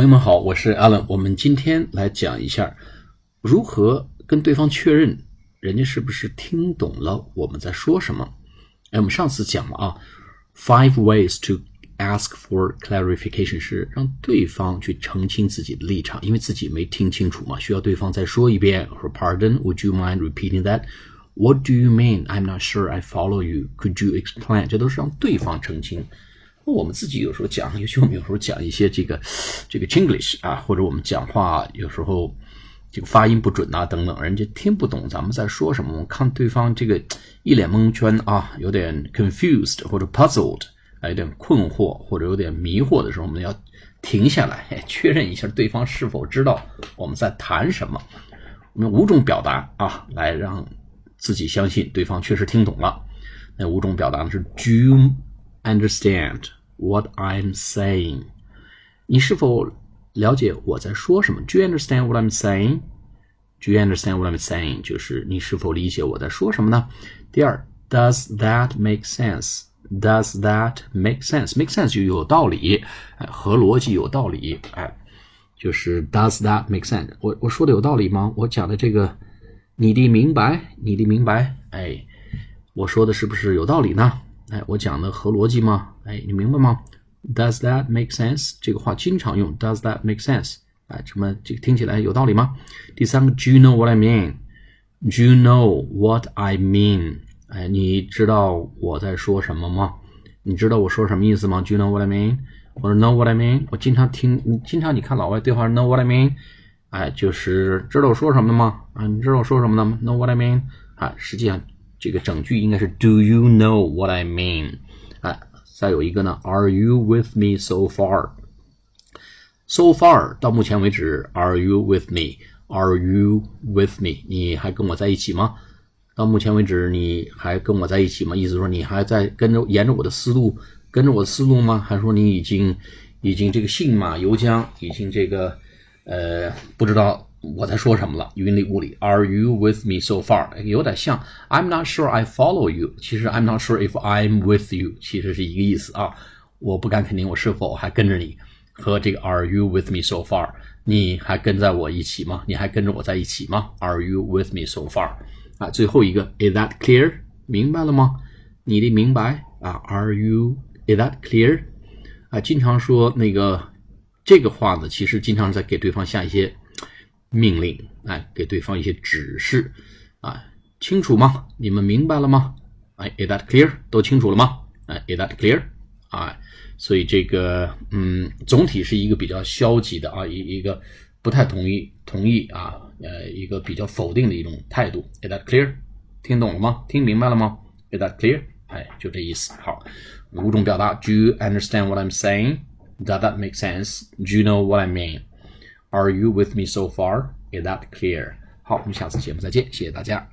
朋友们好，我是 Alan。我们今天来讲一下如何跟对方确认人家是不是听懂了我们在说什么。哎，我们上次讲了啊，Five ways to ask for clarification 是让对方去澄清自己的立场，因为自己没听清楚嘛，需要对方再说一遍。说 Pardon，Would you mind repeating that？What do you mean？I'm not sure I follow you. Could you explain？这都是让对方澄清。我们自己有时候讲，尤其我们有时候讲一些这个这个 Chinglish 啊，或者我们讲话有时候这个发音不准啊等等，人家听不懂咱们在说什么。我们看对方这个一脸蒙圈啊，有点 confused 或者 puzzled，啊，有点困惑或者有点迷惑的时候，我们要停下来确认一下对方是否知道我们在谈什么。我们五种表达啊，来让自己相信对方确实听懂了。那五种表达呢是 Do Understand what I'm saying，你是否了解我在说什么？Do you understand what I'm saying？Do you understand what I'm saying？就是你是否理解我在说什么呢？第二，Does that make sense？Does that make sense？Make sense 就有道理，哎，合逻辑有道理，哎，就是 Does that make sense？我我说的有道理吗？我讲的这个，你的明白，你的明白，哎，我说的是不是有道理呢？哎，我讲的合逻辑吗？哎，你明白吗？Does that make sense？这个话经常用。Does that make sense？哎，什么？这个听起来有道理吗？第三个，Do you know what I mean？Do you know what I mean？哎，你知道我在说什么吗？你知道我说什么意思吗？Do you know what I mean？或者 Know what I mean？我经常听，经常你看老外对话，Know what I mean？哎，就是知道我说什么吗？啊，你知道我说什么了吗？Know what I mean？啊，实际上。这个整句应该是 Do you know what I mean？哎，再有一个呢，Are you with me so far？So far 到目前为止，Are you with me？Are you with me？你还跟我在一起吗？到目前为止，你还跟我在一起吗？意思说你还在跟着沿着我的思路，跟着我的思路吗？还说你已经已经这个信马由缰，已经这个呃不知道？我在说什么了？云里雾里。Are you with me so far？有点像。I'm not sure I follow you。其实 I'm not sure if I'm with you，其实是一个意思啊。我不敢肯定我是否还跟着你。和这个 Are you with me so far？你还跟在我一起吗？你还跟着我在一起吗？Are you with me so far？啊，最后一个 Is that clear？明白了吗？你的明白啊？Are you？Is that clear？啊，经常说那个这个话呢，其实经常在给对方下一些。命令，哎，给对方一些指示，啊，清楚吗？你们明白了吗？哎，Is that clear？都清楚了吗？哎，Is that clear？啊，所以这个，嗯，总体是一个比较消极的啊，一一个不太同意，同意啊，呃，一个比较否定的一种态度。Is that clear？听懂了吗？听明白了吗？Is that clear？哎，就这意思。好，五种表达：Do you understand what I'm saying？Does that make sense？Do you know what I mean？Are you with me so far? Is that clear? 好，我们下次节目再见，谢谢大家。